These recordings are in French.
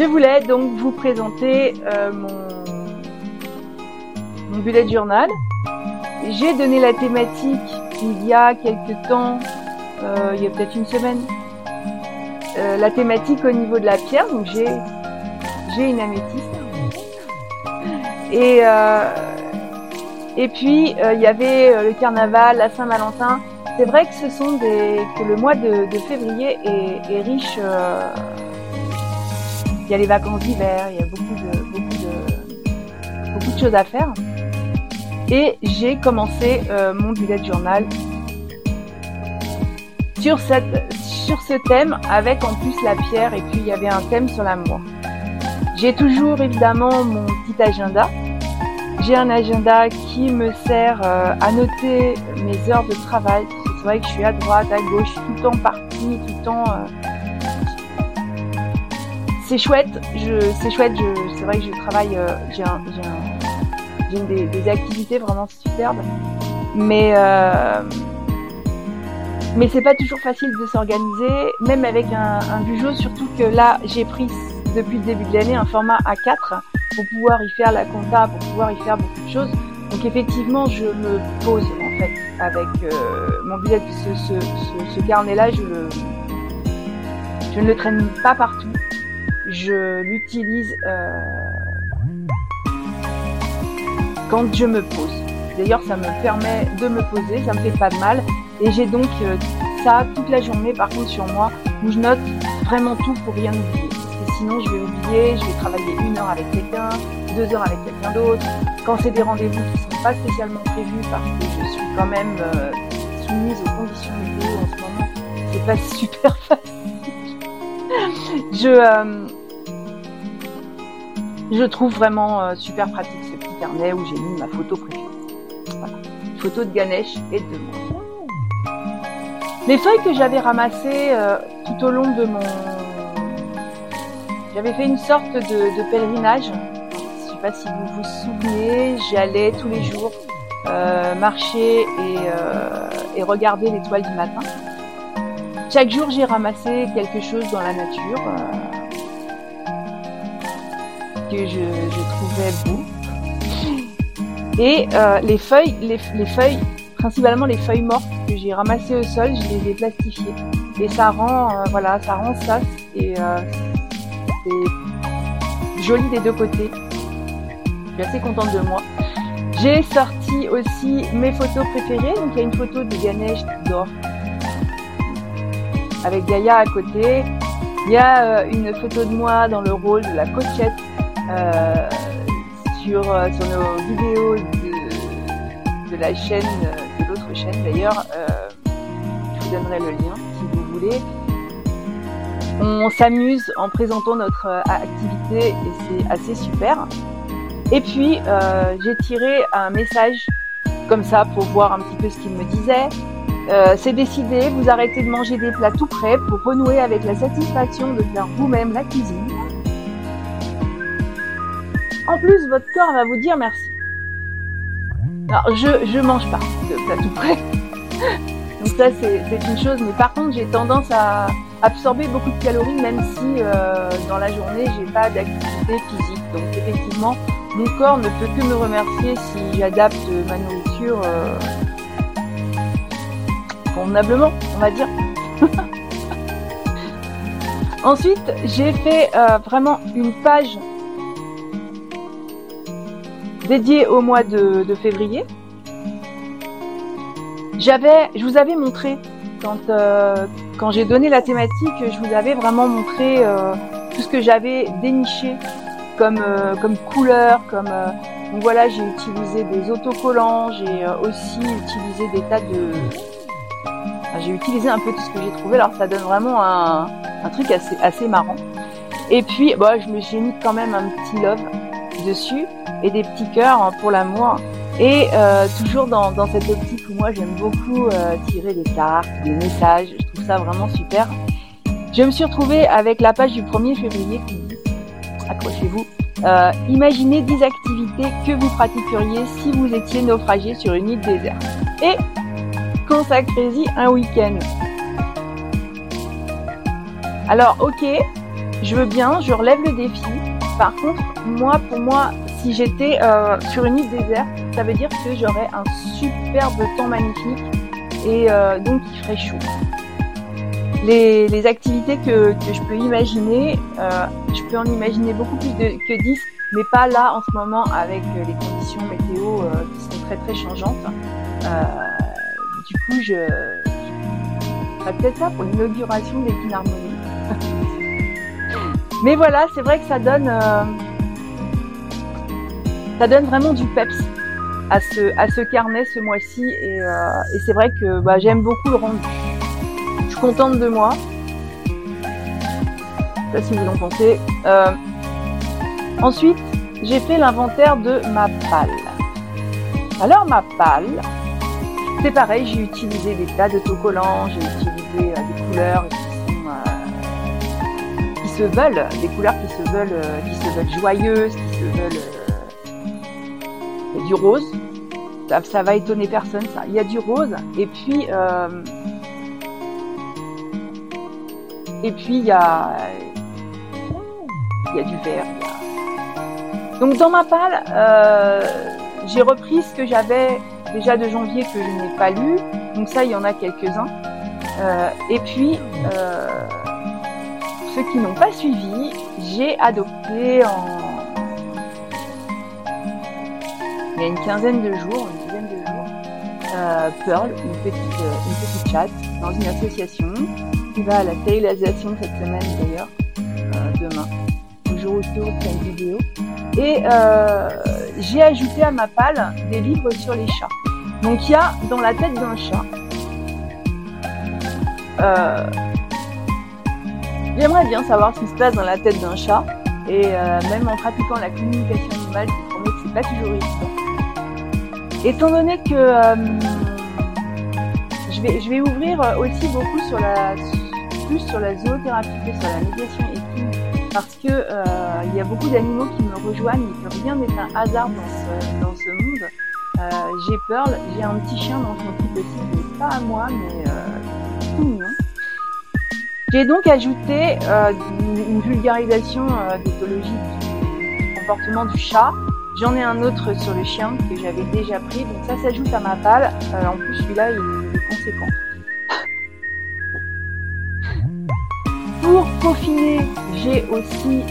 je voulais donc vous présenter euh, mon, bullet journal. J'ai donné la thématique il y a quelques temps, euh, il y a peut-être une semaine, euh, la thématique au niveau de la pierre. Donc j'ai j'ai une améthyste. Et et puis il y avait le carnaval, la Saint-Valentin. C'est vrai que ce sont des que le mois de, février est, est riche il y a les vacances d'hiver, il y a beaucoup de, beaucoup de, beaucoup de choses à faire. Et j'ai commencé euh, mon bullet journal sur, cette, sur ce thème avec en plus la pierre et puis il y avait un thème sur l'amour. J'ai toujours évidemment mon petit agenda. J'ai un agenda qui me sert euh, à noter mes heures de travail. C'est vrai que je suis à droite, à gauche, tout le temps partie, tout le temps. Euh, c'est chouette. Je, c'est chouette. C'est vrai que je travaille. Euh, j'ai des, activités vraiment superbes, mais euh, mais c'est pas toujours facile de s'organiser, même avec un, bugeot. Surtout que là, j'ai pris depuis le début de l'année un format A4 pour pouvoir y faire la compta, pour pouvoir y faire beaucoup de choses. Donc effectivement, je me pose en fait avec euh, mon bullet, ce, ce, carnet-là, je ne le traîne pas partout je l'utilise euh, quand je me pose. D'ailleurs, ça me permet de me poser, ça me fait pas de mal. Et j'ai donc euh, ça toute la journée, par contre, sur moi, où je note vraiment tout pour rien oublier. Que sinon, je vais oublier, je vais travailler une heure avec quelqu'un, deux heures avec quelqu'un d'autre. Quand c'est des rendez-vous qui ne sont pas spécialement prévus, parce que je suis quand même euh, soumise aux conditions météo en ce moment, c'est pas super facile. je, je trouve vraiment euh, super pratique ce petit carnet où j'ai mis ma photo préférée. Voilà. photo de Ganesh et de moi. Les feuilles que j'avais ramassées euh, tout au long de mon... J'avais fait une sorte de, pèlerinage. Je ne sais pas si vous vous souvenez, j'allais tous les jours euh, marcher et, et regarder l'étoile du matin. Chaque jour, j'ai ramassé quelque chose dans la nature que je, trouvais beau. Et euh, les feuilles, les, feuilles, principalement les feuilles mortes que j'ai ramassées au sol, je les ai plastifiées. Et ça rend, euh, voilà, ça rend ça et euh, c'est joli des deux côtés. Je suis assez contente de moi. J'ai sorti aussi mes photos préférées. Donc il y a une photo de Ganesh qui dort avec Gaïa à côté. Il y a une photo de moi dans le rôle de la cochette sur, euh, sur nos vidéos de, la chaîne, de l'autre chaîne d'ailleurs. Euh, je vous donnerai le lien si vous voulez. On s'amuse en présentant notre activité et c'est assez super. Et puis, euh, j'ai tiré un message comme ça pour voir un petit peu ce qu'il me disait. Euh, c'est décidé, vous arrêtez de manger des plats tout prêts pour renouer avec la satisfaction de faire vous-même la cuisine. En plus, votre corps va vous dire merci. Alors, je, je mange pas de plat tout près. Donc ça, c'est une chose. Mais par contre, j'ai tendance à absorber beaucoup de calories, même si euh, dans la journée, j'ai pas d'activité physique. Donc effectivement, mon corps ne peut que me remercier si j'adapte ma nourriture euh, convenablement, on va dire. Ensuite, j'ai fait euh, vraiment une page dédié au mois de, février. J'avais, je vous avais montré quand euh, quand j'ai donné la thématique, je vous avais vraiment montré euh, tout ce que j'avais déniché comme euh, comme couleur, comme donc voilà, j'ai utilisé des autocollants, j'ai aussi utilisé des tas de j'ai utilisé un peu tout ce que j'ai trouvé, alors ça donne vraiment un, un truc assez, assez marrant. Et puis, bah, je me suis mis quand même un petit love dessus et des petits cœurs hein, pour l'amour. Et euh, toujours dans, cette optique où moi j'aime beaucoup euh, tirer des cartes, des messages, je trouve ça vraiment super. Je me suis retrouvée avec la page du 1er février qui dit, accrochez-vous, euh, imaginez 10 activités que vous pratiqueriez si vous étiez naufragé sur une île déserte. Et consacrez-y un week-end. Alors ok, je veux bien, je relève le défi. Par contre, moi, pour moi, si j'étais euh, sur une île déserte, ça veut dire que j'aurais un superbe temps magnifique et euh, donc il ferait chaud. Les, activités que, je peux imaginer, euh, je peux en imaginer beaucoup plus que 10, mais pas là en ce moment avec les conditions météo qui sont très très changeantes. du coup, je, ferais peut-être ça pour l'inauguration des Harmonie. Mais voilà, c'est vrai que ça donne, euh, ça donne vraiment du peps à ce, carnet ce mois-ci. Et, euh, c'est vrai que bah, j'aime beaucoup le rendu. Je suis contente de moi. Ça, si vous en pensez. Euh, ensuite, j'ai fait l'inventaire de ma palle. Alors, ma palle, c'est pareil, j'ai utilisé des tas d'autocollants, j'ai utilisé des couleurs se veulent, des couleurs qui se veulent, euh, qui se veulent joyeuses, qui se veulent. A du rose. Ça, va étonner personne, ça. Il y a du rose. Et puis. Euh, et puis il y a. Il y a du vert. Donc dans ma palle, euh, j'ai repris ce que j'avais déjà de janvier que je n'ai pas lu. Donc ça, il y en a quelques-uns. et puis, ceux qui n'ont pas suivi, j'ai adopté en il y a une quinzaine de jours, une dizaine de jours, euh, Pearl, une petite, euh, une petite chatte, dans une association qui va à la stérilisation cette semaine d'ailleurs, euh, demain, le jour où je une vidéo. Et j'ai ajouté à ma palle des livres sur les chats. Donc il y a dans la tête d'un chat J'aimerais bien savoir ce qui se passe dans la tête d'un chat. Et euh, même en pratiquant la communication animale, je promets que c'est pas toujours évident. Étant donné que euh, je, vais, je vais ouvrir aussi beaucoup sur la plus sur la zoothérapie que sur la médiation équine parce que euh, il y a beaucoup d'animaux qui me rejoignent et que rien n'est un hasard dans ce, dans ce monde. j'ai Pearl, j'ai un petit chien je m'occupe aussi, mais pas à moi, mais tout mignon. J'ai donc ajouté euh, une, vulgarisation euh, d'éthologie du, comportement du chat. J'en ai un autre sur le chien que j'avais déjà pris, donc ça s'ajoute à ma palle. Euh, en plus, celui-là, il est conséquent. Pour peaufiner, j'ai aussi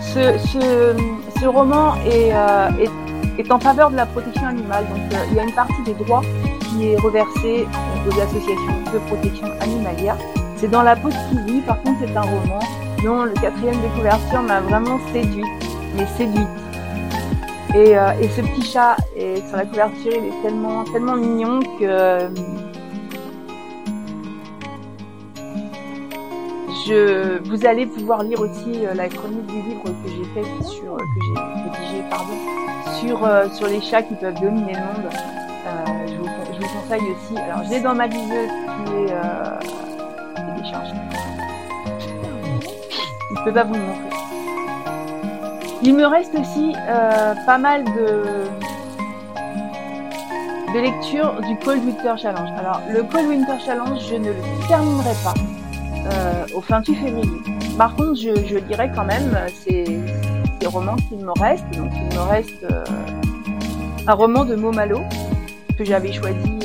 ce, ce, ce, roman est, est, est, en faveur de la protection animale. Donc, il y a une partie des droits qui est reversée aux associations de protection animalière. C'est dans la peau de par contre c'est un roman dont le quatrième de couverture m'a vraiment séduite, mais séduite. Et, euh, et, ce petit chat sur la couverture, il est tellement, tellement mignon que je, vous allez pouvoir lire aussi euh, la chronique du livre que j'ai fait sur, que j'ai rédigé, pardon, sur, euh, sur les chats qui peuvent dominer le monde aussi. Alors, je l'ai dans ma liseuse qui est, euh, déchargée. Je ne peux pas vous le montrer. Il me reste aussi euh, pas mal de, de lecture du Cold Winter Challenge. Alors, le Cold Winter Challenge, je ne le terminerai pas euh, au fin du février. Par contre, je, je dirais quand même ces, ces romans qu'il me reste. Donc, il me reste euh, un roman de Momalo que j'avais choisi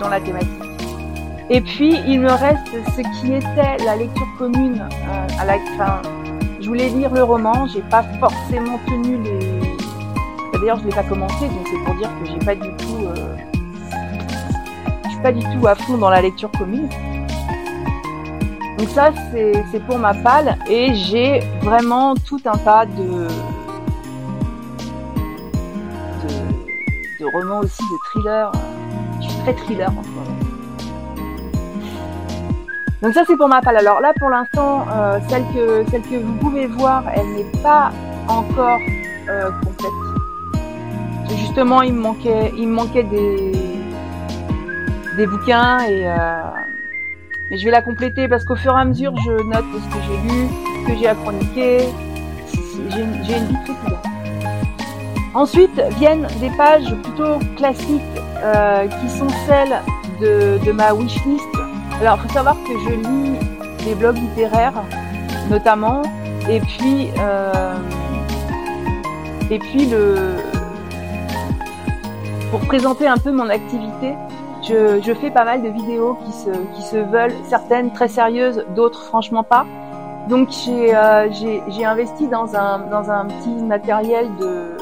dans la thématique. Et puis, il me reste ce qui était la lecture commune euh, à la fin. Je voulais lire le roman, j'ai pas forcément tenu les. D'ailleurs, je l'ai pas commencé, donc c'est pour dire que j'ai pas du tout. Euh... Je suis pas du tout à fond dans la lecture commune. Donc ça, c'est pour ma palle, et j'ai vraiment tout un tas de, de, romans aussi, de thrillers très thriller en ce moment. Donc ça c'est pour ma palle. Alors là pour l'instant, euh, celle, que, celle que vous pouvez voir, elle n'est pas encore euh, complète. Justement, il me manquait, il me manquait des, des bouquins et euh, mais je vais la compléter parce qu'au fur et à mesure, je note ce que j'ai lu, ce que j'ai à chroniquer. J'ai une très Ensuite viennent des pages plutôt classiques euh, qui sont celles de, ma wishlist Alors, il faut savoir que je lis des blogs littéraires, notamment, et puis, euh, et puis le, pour présenter un peu mon activité, je, fais pas mal de vidéos qui se, qui se veulent, certaines très sérieuses, d'autres franchement pas. Donc j'ai euh, investi dans un, dans un petit matériel de,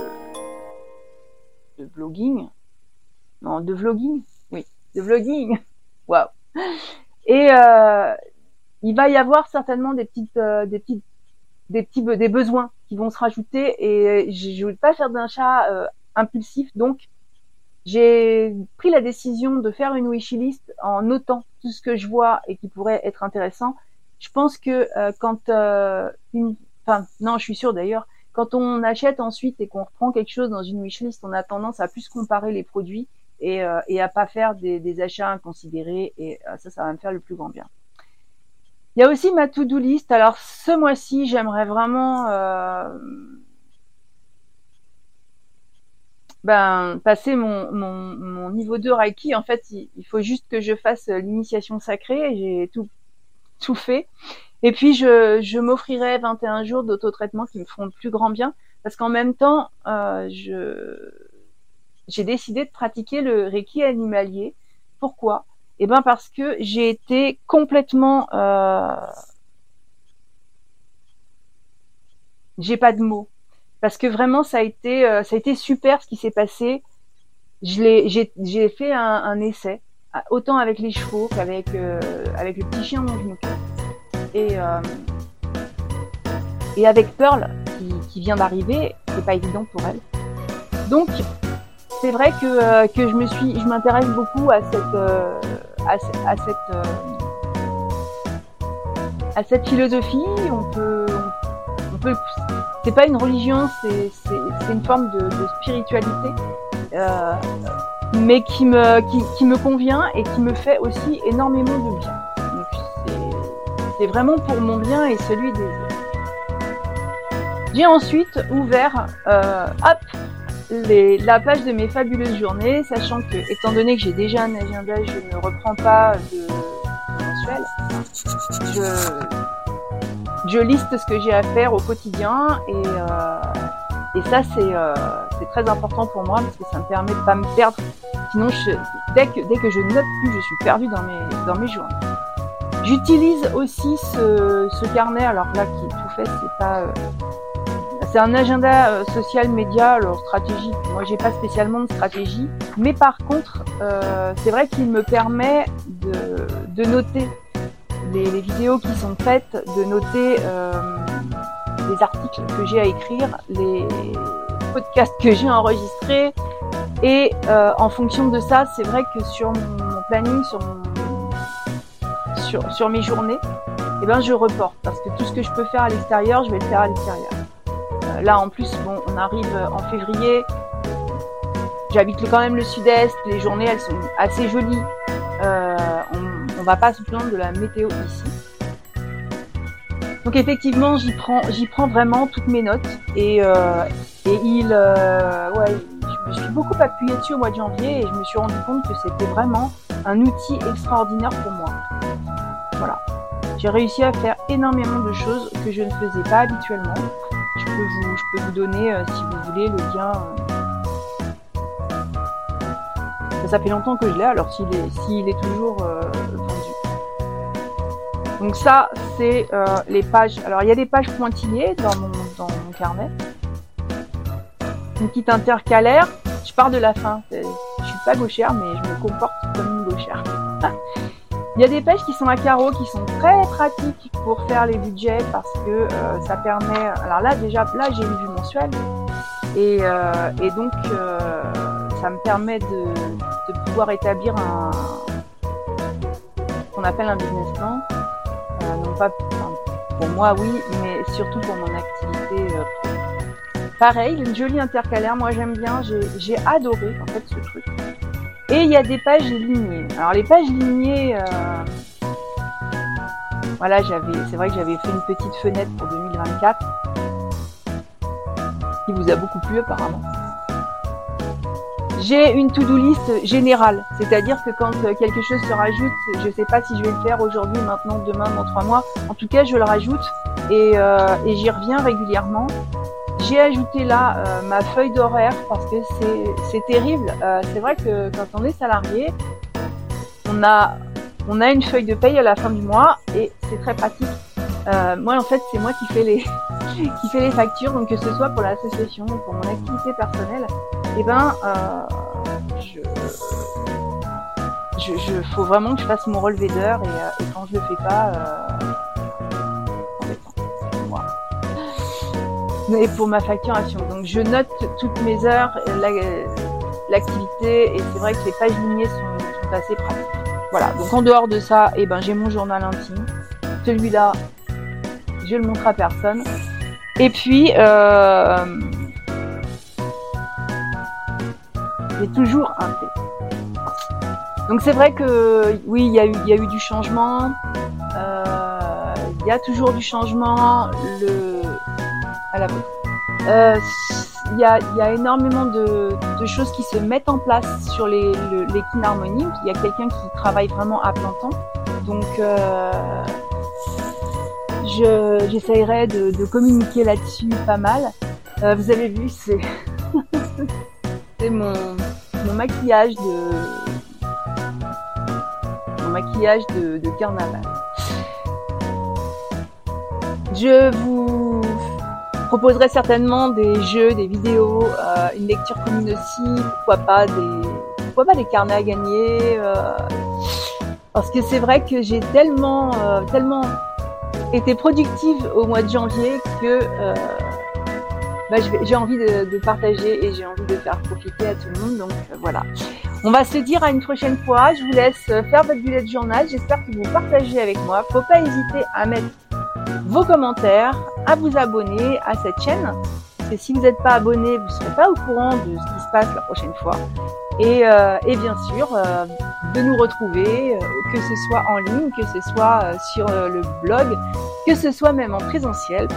de vlogging. Oui, de vlogging. Waouh. Et euh, il va y avoir certainement des petites, euh, des petites, des petits, des besoins qui vont se rajouter. Et je ne veux pas faire d'un chat euh, impulsif, donc j'ai pris la décision de faire une wishlist en notant tout ce que je vois et qui pourrait être intéressant. Je pense que euh, quand euh, une, enfin non, je suis sûre d'ailleurs, quand on achète ensuite et qu'on reprend quelque chose dans une wishlist, on a tendance à plus comparer les produits et, euh, et à pas faire des, achats inconsidérés et ça, ça va me faire le plus grand bien. Il y a aussi ma to-do list. Alors ce mois-ci, j'aimerais vraiment ben, passer mon, niveau 2 Reiki, en fait, il, faut juste que je fasse l'initiation sacrée. J'ai tout, tout fait. Et puis, je, m'offrirai 21 jours d'autotraitement qui me feront le plus grand bien. Parce qu'en même temps, euh, j'ai décidé de pratiquer le Reiki animalier. Pourquoi? Eh ben parce que j'ai été complètement... Euh... J'ai pas de mots parce que vraiment ça a été euh, ça a été super ce qui s'est passé. J'ai fait un, essai autant avec les chevaux qu'avec avec le petit chien dont je et euh, et avec Pearl qui, qui vient d'arriver, c'est pas évident pour elle. Donc c'est vrai que que je me suis je m'intéresse beaucoup à cette à, à cette à cette philosophie. On peut on peut c'est pas une religion, c'est une forme de, spiritualité, euh, mais qui me, qui, qui, me convient et qui me fait aussi énormément de bien. C'est vraiment pour mon bien et celui des autres. J'ai ensuite ouvert, euh, hop, la page de mes fabuleuses journées, sachant que, étant donné que j'ai déjà un agenda, je ne reprends pas de, mensuel. Je, liste ce que j'ai à faire au quotidien et, euh, ça euh, c'est très important pour moi parce que ça me permet de pas me perdre. Sinon, dès, que, dès que je note plus, je suis perdue dans mes, dans mes journées. J'utilise aussi ce, carnet, alors là qui est tout fait, c'est pas... Euh, c'est un agenda euh, social média, alors stratégique. Moi, j'ai pas spécialement de stratégie, mais par contre, euh, c'est vrai qu'il me permet de, noter les, vidéos qui sont faites, de noter les articles que j'ai à écrire, les podcasts que j'ai enregistrés. Et en fonction de ça, c'est vrai que sur mon, planning, sur, sur, mes journées, eh ben, je reporte parce que tout ce que je peux faire à l'extérieur, je vais le faire à l'extérieur. Euh, là, en plus, bon, on arrive en février. J'habite quand même le sud-est. Les journées, elles sont assez jolies. Euh, on va pas se plaindre de la météo ici. Donc effectivement, j'y prends, vraiment toutes mes notes et, euh, il, euh, je suis beaucoup appuyée dessus au mois de janvier et je me suis rendu compte que c'était vraiment un outil extraordinaire pour moi. Voilà. J'ai réussi à faire énormément de choses que je ne faisais pas habituellement. Je peux vous, je peux vous donner, euh, si vous voulez, le lien. Ça, fait longtemps que je l'ai, alors s'il est, s'il est toujours donc ça, c'est euh, les pages. Alors il y a des pages pointillées dans mon, dans mon carnet. Une petite intercalaire. Je pars de la fin. Je suis pas gauchère, mais je me comporte comme une gauchère. Il y a des pages qui sont à carreaux, qui sont très pratiques pour faire les budgets parce que euh, ça permet. Alors là, déjà, là, j'ai une vue mensuelle et, euh, donc euh, ça me permet de, pouvoir établir un qu'on appelle un business plan pas pour moi oui, mais surtout pour mon activité Pareil, une jolie intercalaire, moi j'aime bien, j'ai adoré en fait ce truc. Et il y a des pages lignées. Alors les pages lignées, euh, voilà, j'avais, c'est vrai que j'avais fait une petite fenêtre pour 2024 qui vous a beaucoup plu apparemment. J'ai une to-do list générale, c'est-à-dire que quand quelque chose se rajoute, je ne sais pas si je vais le faire aujourd'hui, maintenant, demain, dans trois mois. En tout cas, je le rajoute et, euh, et j'y reviens régulièrement. J'ai ajouté là euh, ma feuille d'horaire parce que c'est terrible. Euh, c'est vrai que quand on est salarié, on a, on a une feuille de paye à la fin du mois et c'est très pratique. Euh, moi, en fait, c'est moi qui fais les qui fait les factures, donc que ce soit pour l'association ou pour mon activité personnelle, eh ben, je, je, faut vraiment que je fasse mon relevé d'heures et, et, quand je le fais pas, Mais pour ma facturation, donc je note toutes mes heures, l'activité, et c'est vrai que les pages lignées sont, assez pratiques. Voilà. Donc en dehors de ça, et eh ben j'ai mon journal intime. Celui-là, je le montre à personne. Et puis, euh, j'ai toujours un thé. Donc c'est vrai que oui, il y, a eu, y a eu du changement. Euh, il y a toujours du changement. Le, la euh, il y, a, y a énormément de, choses qui se mettent en place sur les, harmoniques. Il y a quelqu'un qui travaille vraiment à plein temps. Donc, euh, j'essayerai de, de, communiquer là-dessus pas mal. Euh, vous avez vu, c'est mon, maquillage de maquillage de carnaval. Je vous proposerai certainement des jeux, des vidéos, euh, une lecture commune aussi, pourquoi pas des pourquoi pas des carnets à gagner. Euh, parce que c'est vrai que j'ai tellement euh, tellement été productive au mois de janvier que bah, j'ai envie de, partager et j'ai envie de faire profiter à tout le monde. Donc voilà. On va se dire à une prochaine fois. Je vous laisse faire votre bullet journal. J'espère que vous partagez avec moi. Faut pas hésiter à mettre vos commentaires, à vous abonner à cette chaîne. Et si vous n'êtes pas abonné, vous ne serez pas au courant de ce qui se passe la prochaine fois. Et, euh, et bien sûr, euh, de nous retrouver, euh, que ce soit en ligne, que ce soit sur le blog, que ce soit même en présentiel,